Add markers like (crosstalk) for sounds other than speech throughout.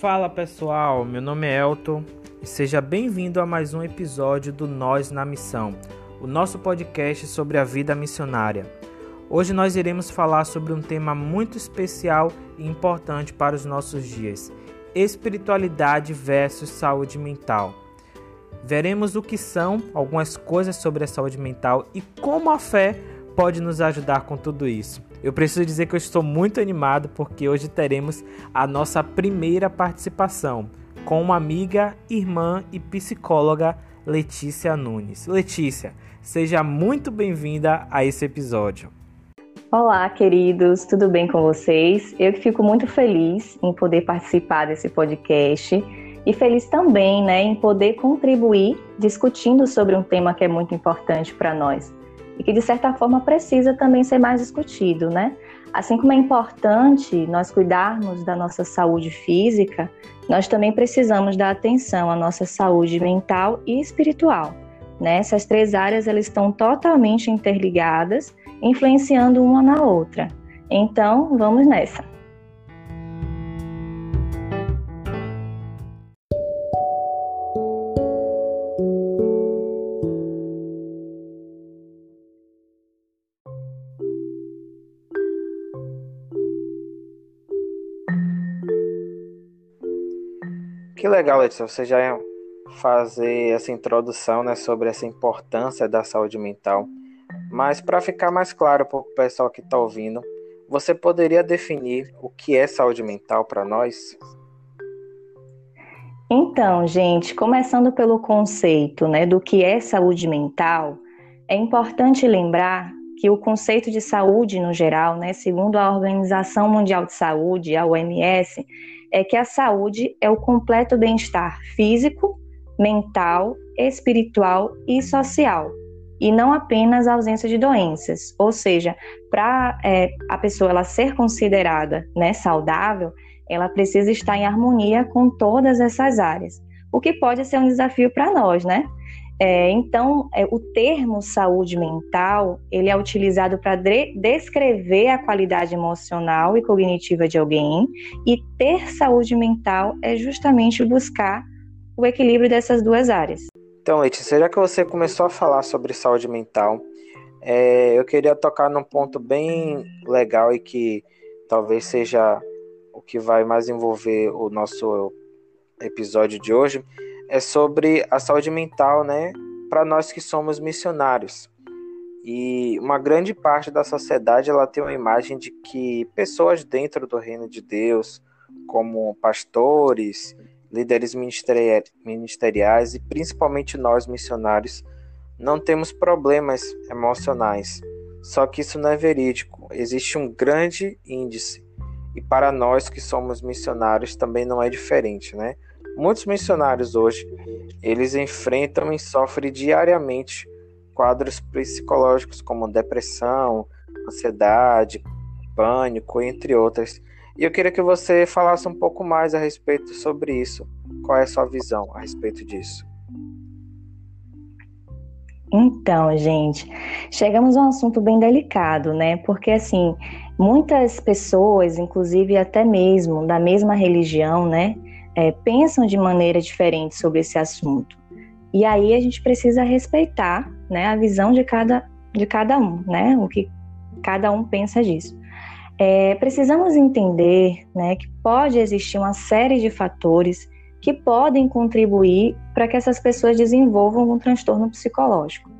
Fala pessoal, meu nome é Elton e seja bem-vindo a mais um episódio do Nós na Missão, o nosso podcast sobre a vida missionária. Hoje nós iremos falar sobre um tema muito especial e importante para os nossos dias: espiritualidade versus saúde mental. Veremos o que são algumas coisas sobre a saúde mental e como a fé pode nos ajudar com tudo isso. Eu preciso dizer que eu estou muito animado porque hoje teremos a nossa primeira participação com uma amiga, irmã e psicóloga Letícia Nunes. Letícia, seja muito bem-vinda a esse episódio. Olá, queridos, tudo bem com vocês? Eu fico muito feliz em poder participar desse podcast e feliz também, né, em poder contribuir discutindo sobre um tema que é muito importante para nós e que de certa forma precisa também ser mais discutido, né? Assim como é importante nós cuidarmos da nossa saúde física, nós também precisamos dar atenção à nossa saúde mental e espiritual. Né? Essas três áreas elas estão totalmente interligadas, influenciando uma na outra. Então, vamos nessa. Que legal, Letícia, você já fazer essa introdução né, sobre essa importância da saúde mental. Mas para ficar mais claro para o pessoal que está ouvindo, você poderia definir o que é saúde mental para nós? Então, gente, começando pelo conceito né, do que é saúde mental, é importante lembrar que o conceito de saúde no geral, né, segundo a Organização Mundial de Saúde, a OMS, é que a saúde é o completo bem-estar físico, mental, espiritual e social, e não apenas a ausência de doenças. Ou seja, para é, a pessoa ela ser considerada né, saudável, ela precisa estar em harmonia com todas essas áreas, o que pode ser um desafio para nós, né? É, então, é, o termo saúde mental ele é utilizado para de descrever a qualidade emocional e cognitiva de alguém, e ter saúde mental é justamente buscar o equilíbrio dessas duas áreas. Então, Letícia, já que você começou a falar sobre saúde mental, é, eu queria tocar num ponto bem legal e que talvez seja o que vai mais envolver o nosso episódio de hoje, é sobre a saúde mental, né, para nós que somos missionários. E uma grande parte da sociedade ela tem uma imagem de que pessoas dentro do reino de Deus, como pastores, líderes ministeriais e principalmente nós missionários, não temos problemas emocionais. Só que isso não é verídico. Existe um grande índice. E para nós que somos missionários também não é diferente, né? Muitos missionários hoje, eles enfrentam e sofrem diariamente quadros psicológicos como depressão, ansiedade, pânico, entre outras. E eu queria que você falasse um pouco mais a respeito sobre isso. Qual é a sua visão a respeito disso? Então, gente, chegamos a um assunto bem delicado, né? Porque assim, muitas pessoas, inclusive até mesmo da mesma religião, né, é, pensam de maneira diferente sobre esse assunto. E aí a gente precisa respeitar né, a visão de cada, de cada um, né, o que cada um pensa disso. É, precisamos entender né, que pode existir uma série de fatores que podem contribuir para que essas pessoas desenvolvam um transtorno psicológico.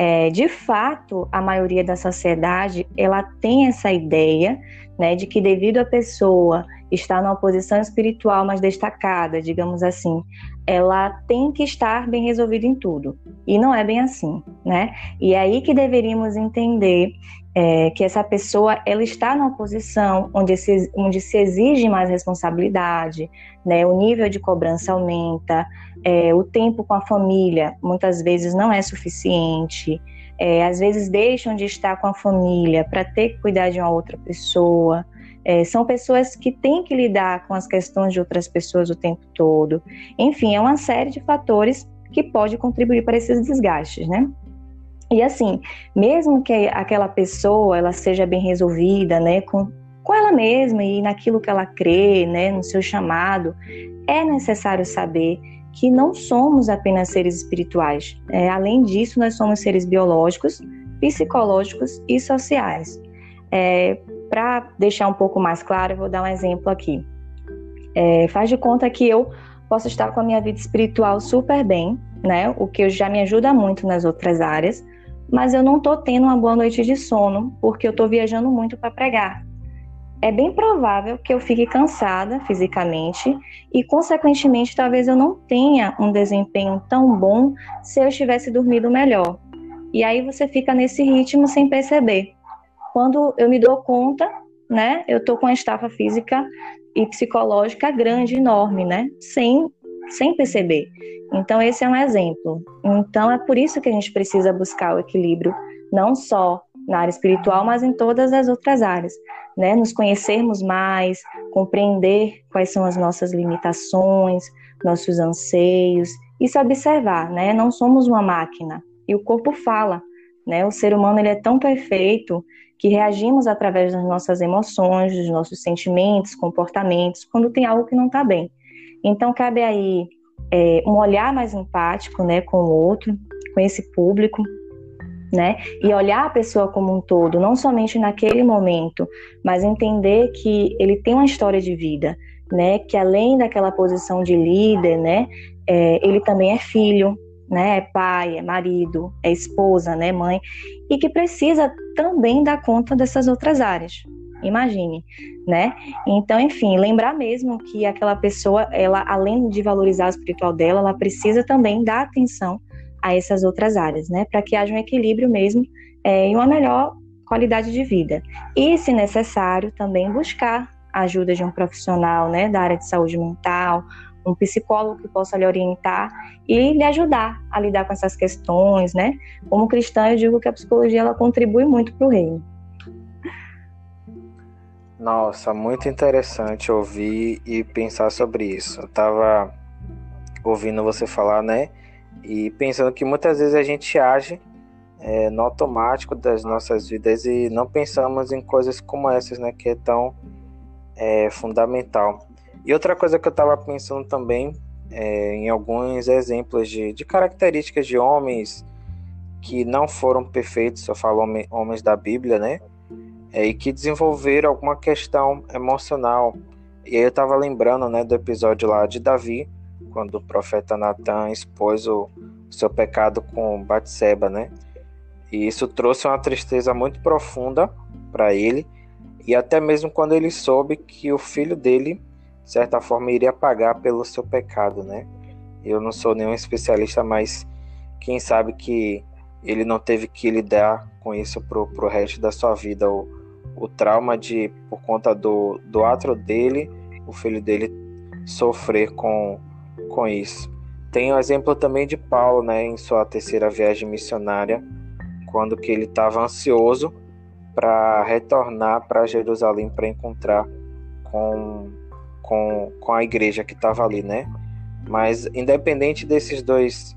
É, de fato, a maioria da sociedade ela tem essa ideia né, de que devido a pessoa estar numa posição espiritual mais destacada, digamos assim, ela tem que estar bem resolvida em tudo. E não é bem assim, né? E é aí que deveríamos entender é, que essa pessoa ela está numa posição onde se, onde se exige mais responsabilidade, né? O nível de cobrança aumenta, é, o tempo com a família muitas vezes não é suficiente. É, às vezes deixam de estar com a família para ter que cuidar de uma outra pessoa. É, são pessoas que têm que lidar com as questões de outras pessoas o tempo todo. Enfim, é uma série de fatores que pode contribuir para esses desgastes, né? E assim, mesmo que aquela pessoa ela seja bem resolvida, né, com, com ela mesma e naquilo que ela crê, né, no seu chamado, é necessário saber que não somos apenas seres espirituais. É, além disso, nós somos seres biológicos, psicológicos e sociais. É, Para deixar um pouco mais claro, eu vou dar um exemplo aqui. É, faz de conta que eu posso estar com a minha vida espiritual super bem, né? O que já me ajuda muito nas outras áreas, mas eu não estou tendo uma boa noite de sono porque eu estou viajando muito para pregar. É bem provável que eu fique cansada fisicamente e, consequentemente, talvez eu não tenha um desempenho tão bom se eu estivesse dormindo melhor. E aí você fica nesse ritmo sem perceber. Quando eu me dou conta, né, eu estou com a estafa física e psicológica grande, enorme, né, sem, sem perceber. Então, esse é um exemplo. Então, é por isso que a gente precisa buscar o equilíbrio, não só na área espiritual, mas em todas as outras áreas, né? Nos conhecermos mais, compreender quais são as nossas limitações, nossos anseios e se observar, né? Não somos uma máquina e o corpo fala, né? O ser humano ele é tão perfeito que reagimos através das nossas emoções, dos nossos sentimentos, comportamentos, quando tem algo que não está bem. Então cabe aí é, um olhar mais empático, né, com o outro, com esse público, né? E olhar a pessoa como um todo, não somente naquele momento, mas entender que ele tem uma história de vida, né? Que além daquela posição de líder, né? É, ele também é filho, né? É pai, é marido, é esposa, né? Mãe, e que precisa também dar conta dessas outras áreas, imagine, né? Então, enfim, lembrar mesmo que aquela pessoa, ela além de valorizar o espiritual dela, ela precisa também dar atenção a essas outras áreas, né? Para que haja um equilíbrio mesmo é, e uma melhor qualidade de vida. E, se necessário, também buscar a ajuda de um profissional, né, da área de saúde mental, um psicólogo que possa lhe orientar e lhe ajudar a lidar com essas questões, né? Como cristã, eu digo que a psicologia ela contribui muito para o reino. Nossa, muito interessante ouvir e pensar sobre isso. Eu estava ouvindo você falar, né? E pensando que muitas vezes a gente age é, no automático das nossas vidas e não pensamos em coisas como essas, né? Que é tão é, fundamental. E outra coisa que eu estava pensando também é, em alguns exemplos de, de características de homens que não foram perfeitos, eu falo homens da Bíblia, né? é, e que desenvolveram alguma questão emocional. E aí eu estava lembrando né, do episódio lá de Davi, quando o profeta Natan expôs o seu pecado com Batseba, né? E isso trouxe uma tristeza muito profunda para ele, e até mesmo quando ele soube que o filho dele, de certa forma, iria pagar pelo seu pecado, né? Eu não sou nenhum especialista, mas quem sabe que ele não teve que lidar com isso pro, pro resto da sua vida, o, o trauma de, por conta do, do ato dele, o filho dele sofrer com, com isso. Tem o exemplo também de Paulo, né, em sua terceira viagem missionária, quando que ele estava ansioso para retornar para Jerusalém para encontrar com, com, com a igreja que estava ali, né? Mas independente desses dois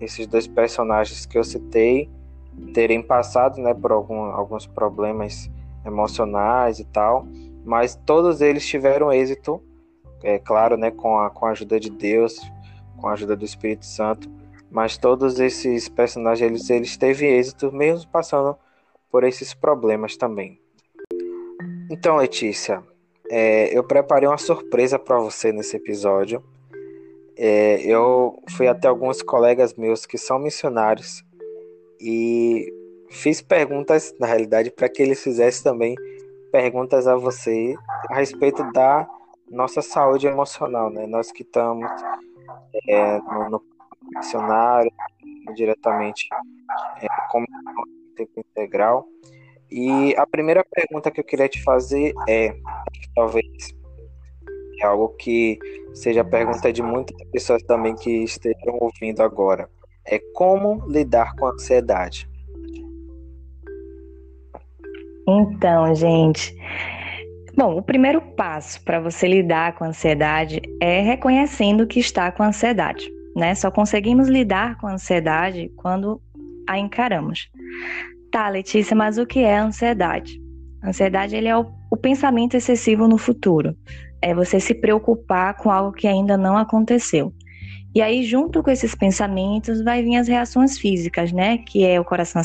esses dois personagens que eu citei, terem passado né, por algum, alguns problemas emocionais e tal, mas todos eles tiveram êxito, é claro, né, com a, com a ajuda de Deus, com a ajuda do Espírito Santo, mas todos esses personagens eles, eles teve êxito mesmo passando por esses problemas também. Então, Letícia, é, eu preparei uma surpresa para você nesse episódio. É, eu fui até alguns colegas meus que são missionários e fiz perguntas, na realidade, para que eles fizessem também perguntas a você a respeito da nossa saúde emocional, né? Nós que estamos é, no, no missionário, diretamente é, como tempo integral. E a primeira pergunta que eu queria te fazer é, talvez é algo que seja a pergunta de muitas pessoas também que estejam ouvindo agora é como lidar com a ansiedade. Então, gente, bom, o primeiro passo para você lidar com a ansiedade é reconhecendo que está com ansiedade, né? Só conseguimos lidar com a ansiedade quando a encaramos. Tá, Letícia, mas o que é ansiedade? Ansiedade ele é o, o pensamento excessivo no futuro. É você se preocupar com algo que ainda não aconteceu. E aí, junto com esses pensamentos, vai vir as reações físicas, né? Que é o coração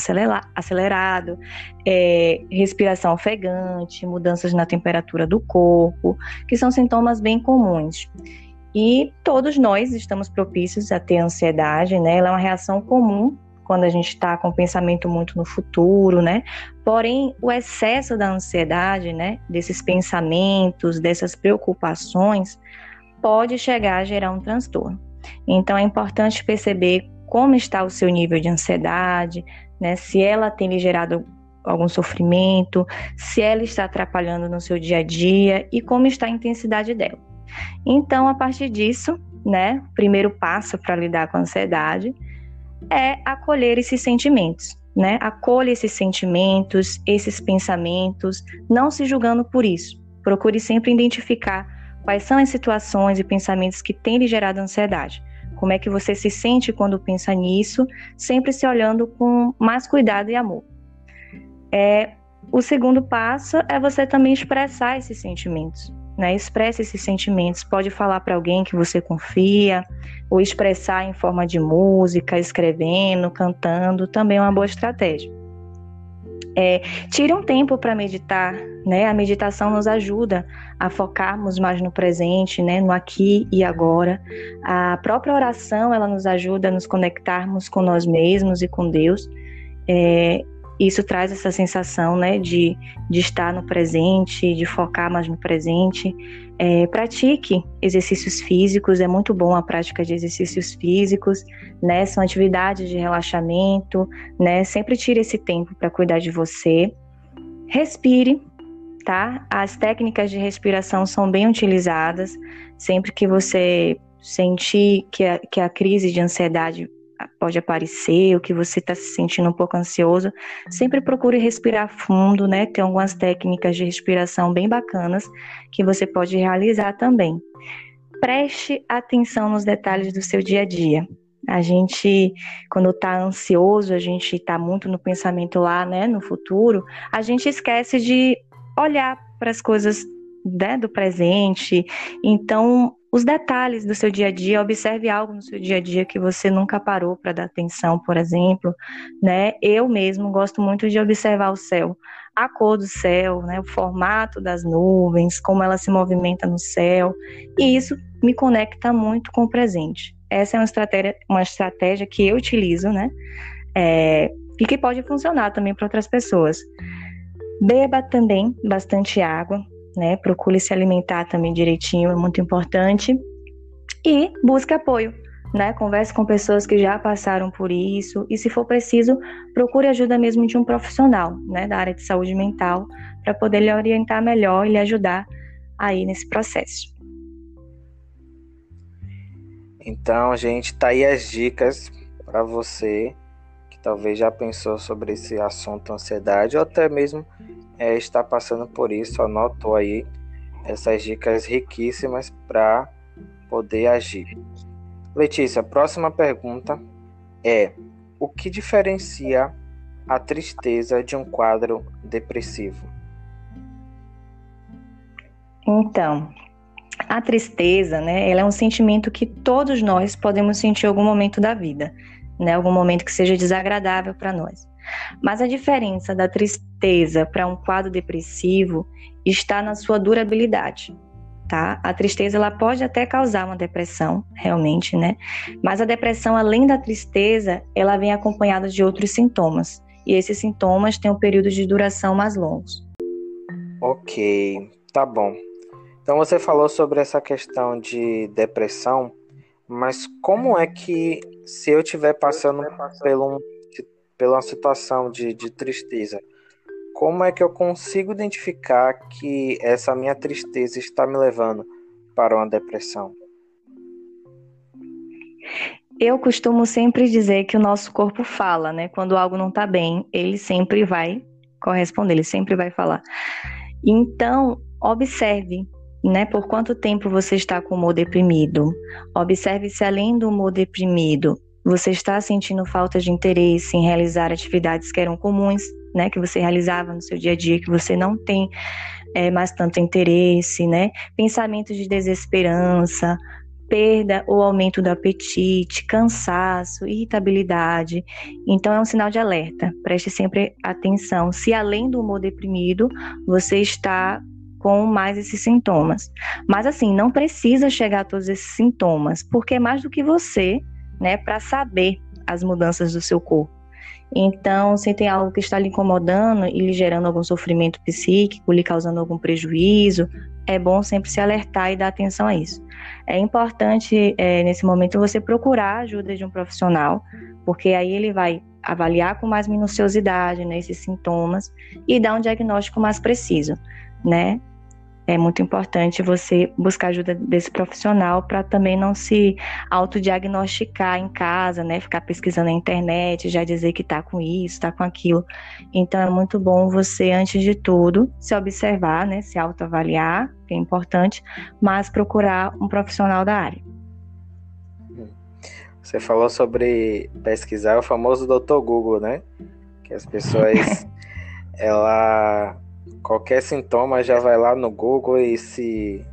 acelerado, é, respiração ofegante, mudanças na temperatura do corpo, que são sintomas bem comuns. E todos nós estamos propícios a ter ansiedade, né? Ela é uma reação comum quando a gente está com pensamento muito no futuro, né? Porém, o excesso da ansiedade, né? Desses pensamentos, dessas preocupações, pode chegar a gerar um transtorno. Então, é importante perceber como está o seu nível de ansiedade, né? Se ela tem lhe gerado algum sofrimento, se ela está atrapalhando no seu dia a dia e como está a intensidade dela. Então, a partir disso, né, o primeiro passo para lidar com a ansiedade é acolher esses sentimentos, né? Acolha esses sentimentos, esses pensamentos, não se julgando por isso. Procure sempre identificar quais são as situações e pensamentos que têm lhe gerado ansiedade. Como é que você se sente quando pensa nisso, sempre se olhando com mais cuidado e amor. É, o segundo passo é você também expressar esses sentimentos né? Expresse esses sentimentos. Pode falar para alguém que você confia, ou expressar em forma de música, escrevendo, cantando, também é uma boa estratégia. É, tire um tempo para meditar, né? A meditação nos ajuda a focarmos mais no presente, né? No aqui e agora. A própria oração ela nos ajuda a nos conectarmos com nós mesmos e com Deus. É, isso traz essa sensação né, de, de estar no presente, de focar mais no presente. É, pratique exercícios físicos, é muito bom a prática de exercícios físicos, né? São atividades de relaxamento, né? Sempre tire esse tempo para cuidar de você. Respire, tá? As técnicas de respiração são bem utilizadas. Sempre que você sentir que a, que a crise de ansiedade pode aparecer, o que você está se sentindo um pouco ansioso, sempre procure respirar fundo, né? Tem algumas técnicas de respiração bem bacanas que você pode realizar também. Preste atenção nos detalhes do seu dia a dia. A gente, quando está ansioso, a gente está muito no pensamento lá, né, no futuro, a gente esquece de olhar para as coisas né, do presente. Então, os detalhes do seu dia a dia, observe algo no seu dia a dia que você nunca parou para dar atenção, por exemplo, né? Eu mesmo gosto muito de observar o céu, a cor do céu, né, o formato das nuvens, como ela se movimenta no céu, e isso me conecta muito com o presente. Essa é uma estratégia, uma estratégia que eu utilizo, né? É, e que pode funcionar também para outras pessoas. Beba também bastante água, né? Procure se alimentar também direitinho, é muito importante. E busque apoio, né? Converse com pessoas que já passaram por isso e, se for preciso, procure ajuda mesmo de um profissional, né, da área de saúde mental, para poder lhe orientar melhor e lhe ajudar aí nesse processo. Então, gente, tá aí as dicas para você que talvez já pensou sobre esse assunto ansiedade ou até mesmo é, está passando por isso, anotou aí essas dicas riquíssimas para poder agir. Letícia, próxima pergunta é: o que diferencia a tristeza de um quadro depressivo? Então, a tristeza, né, ela é um sentimento que todos nós podemos sentir em algum momento da vida, né, algum momento que seja desagradável para nós. Mas a diferença da tristeza para um quadro depressivo está na sua durabilidade. Tá? A tristeza ela pode até causar uma depressão, realmente, né? Mas a depressão, além da tristeza, ela vem acompanhada de outros sintomas. E esses sintomas têm um período de duração mais longos. Ok, tá bom. Então você falou sobre essa questão de depressão, mas como é que se eu estiver passando por um pela situação de, de tristeza, como é que eu consigo identificar que essa minha tristeza está me levando para uma depressão? Eu costumo sempre dizer que o nosso corpo fala, né? Quando algo não está bem, ele sempre vai corresponder, ele sempre vai falar. Então, observe, né? Por quanto tempo você está com o humor deprimido? Observe se além do humor deprimido você está sentindo falta de interesse em realizar atividades que eram comuns, né, que você realizava no seu dia a dia, que você não tem é, mais tanto interesse, né? Pensamentos de desesperança, perda ou aumento do apetite, cansaço, irritabilidade. Então é um sinal de alerta. Preste sempre atenção. Se além do humor deprimido, você está com mais esses sintomas. Mas assim, não precisa chegar a todos esses sintomas, porque é mais do que você, né, para saber as mudanças do seu corpo. Então, se tem algo que está lhe incomodando e lhe gerando algum sofrimento psíquico, lhe causando algum prejuízo, é bom sempre se alertar e dar atenção a isso. É importante, é, nesse momento, você procurar a ajuda de um profissional, porque aí ele vai avaliar com mais minuciosidade né, esses sintomas e dar um diagnóstico mais preciso, né? É muito importante você buscar ajuda desse profissional para também não se autodiagnosticar em casa, né? Ficar pesquisando na internet, já dizer que está com isso, está com aquilo. Então é muito bom você, antes de tudo, se observar, né? Se autoavaliar, que é importante, mas procurar um profissional da área. Você falou sobre pesquisar o famoso Dr. Google, né? Que as pessoas (laughs) ela qualquer sintoma já vai lá no Google e se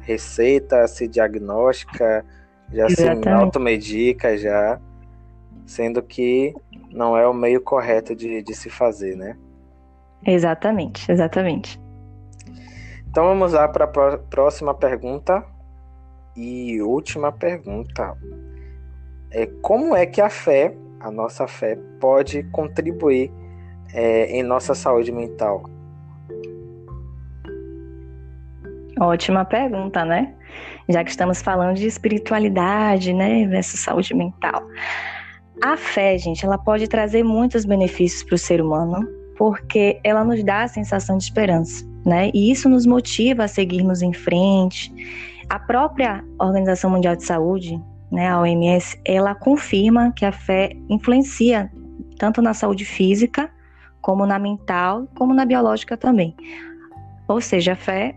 receita, se diagnostica, já Exatamente. se automedica já, sendo que não é o meio correto de, de se fazer, né? Exatamente, exatamente. Então vamos lá para a próxima pergunta e última pergunta. É como é que a fé, a nossa fé, pode contribuir é, em nossa saúde mental? Ótima pergunta, né? Já que estamos falando de espiritualidade, né, versus saúde mental. A fé, gente, ela pode trazer muitos benefícios para o ser humano, porque ela nos dá a sensação de esperança, né? E isso nos motiva a seguirmos em frente. A própria Organização Mundial de Saúde, né, a OMS, ela confirma que a fé influencia tanto na saúde física, como na mental, como na biológica também. Ou seja, a fé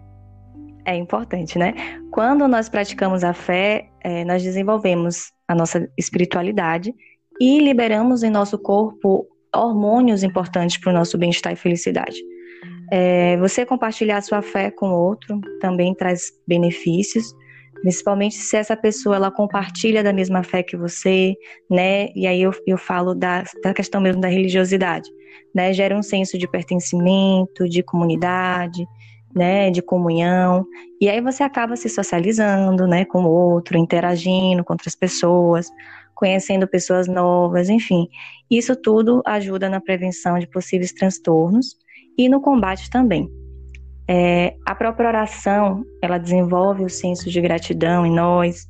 é importante, né? Quando nós praticamos a fé, é, nós desenvolvemos a nossa espiritualidade e liberamos em nosso corpo hormônios importantes para o nosso bem-estar e felicidade. É, você compartilhar sua fé com outro também traz benefícios, principalmente se essa pessoa ela compartilha da mesma fé que você, né? E aí eu, eu falo da, da questão mesmo da religiosidade, né? Gera um senso de pertencimento, de comunidade, né, de comunhão, e aí você acaba se socializando, né, com o outro, interagindo com outras pessoas, conhecendo pessoas novas, enfim. Isso tudo ajuda na prevenção de possíveis transtornos e no combate também. É, a própria oração, ela desenvolve o senso de gratidão em nós,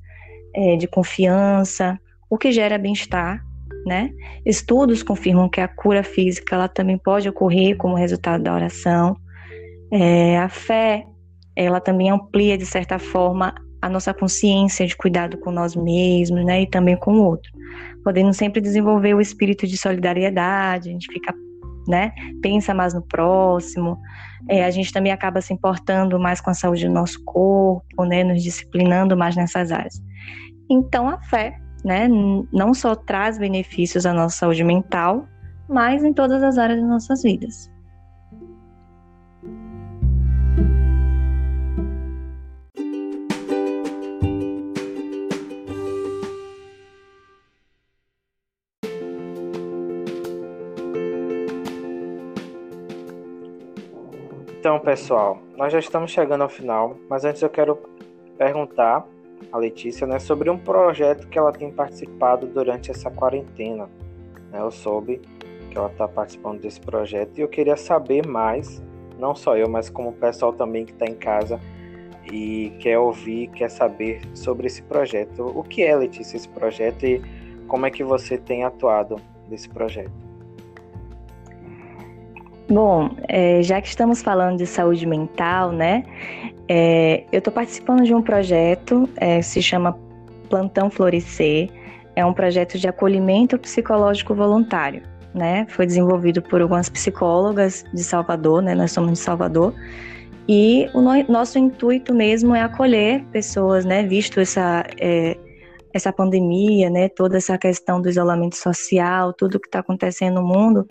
é, de confiança, o que gera bem-estar, né? Estudos confirmam que a cura física, ela também pode ocorrer como resultado da oração, é, a fé, ela também amplia, de certa forma, a nossa consciência de cuidado com nós mesmos, né, e também com o outro, podendo sempre desenvolver o espírito de solidariedade, a gente fica, né, pensa mais no próximo, é, a gente também acaba se importando mais com a saúde do nosso corpo, né, nos disciplinando mais nessas áreas. Então, a fé, né, não só traz benefícios à nossa saúde mental, mas em todas as áreas das nossas vidas. Então, pessoal, nós já estamos chegando ao final, mas antes eu quero perguntar a Letícia né, sobre um projeto que ela tem participado durante essa quarentena. Né? Eu soube que ela está participando desse projeto e eu queria saber mais, não só eu, mas como o pessoal também que está em casa e quer ouvir, quer saber sobre esse projeto. O que é, Letícia, esse projeto e como é que você tem atuado nesse projeto? Bom, é, já que estamos falando de saúde mental, né? É, eu estou participando de um projeto, é, se chama Plantão Florescer. É um projeto de acolhimento psicológico voluntário, né? Foi desenvolvido por algumas psicólogas de Salvador, né? Nós somos de Salvador. E o no, nosso intuito mesmo é acolher pessoas, né? Visto essa é, essa pandemia, né, toda essa questão do isolamento social, tudo que está acontecendo no mundo,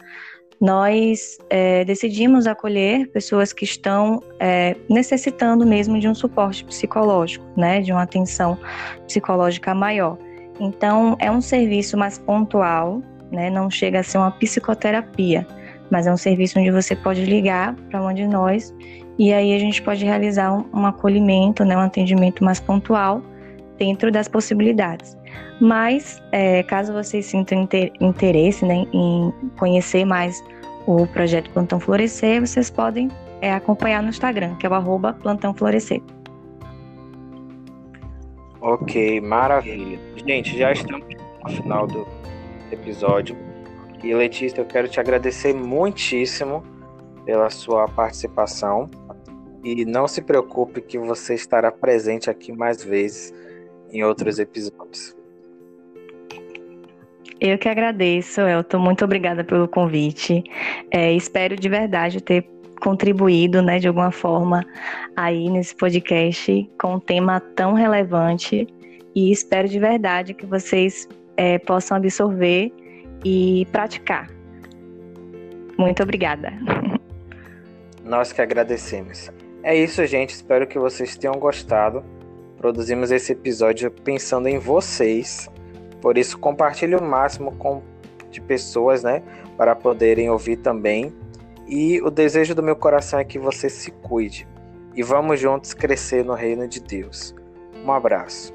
nós é, decidimos acolher pessoas que estão é, necessitando mesmo de um suporte psicológico, né, de uma atenção psicológica maior. Então, é um serviço mais pontual, né, não chega a ser uma psicoterapia, mas é um serviço onde você pode ligar para uma de nós e aí a gente pode realizar um, um acolhimento, né, um atendimento mais pontual dentro das possibilidades. Mas, é, caso vocês sintam interesse né, em conhecer mais o projeto Plantão Florescer, vocês podem é, acompanhar no Instagram, que é o Plantão Florescer. Ok, maravilha. Gente, já estamos no final do episódio. E Letícia, eu quero te agradecer muitíssimo pela sua participação. E não se preocupe que você estará presente aqui mais vezes em outros episódios. Eu que agradeço, Elton. Muito obrigada pelo convite. É, espero de verdade ter contribuído, né, de alguma forma, aí nesse podcast com um tema tão relevante. E espero de verdade que vocês é, possam absorver e praticar. Muito obrigada. (laughs) Nós que agradecemos. É isso, gente. Espero que vocês tenham gostado. Produzimos esse episódio pensando em vocês por isso, compartilhe o máximo com, de pessoas, né? Para poderem ouvir também. E o desejo do meu coração é que você se cuide. E vamos juntos crescer no reino de Deus. Um abraço.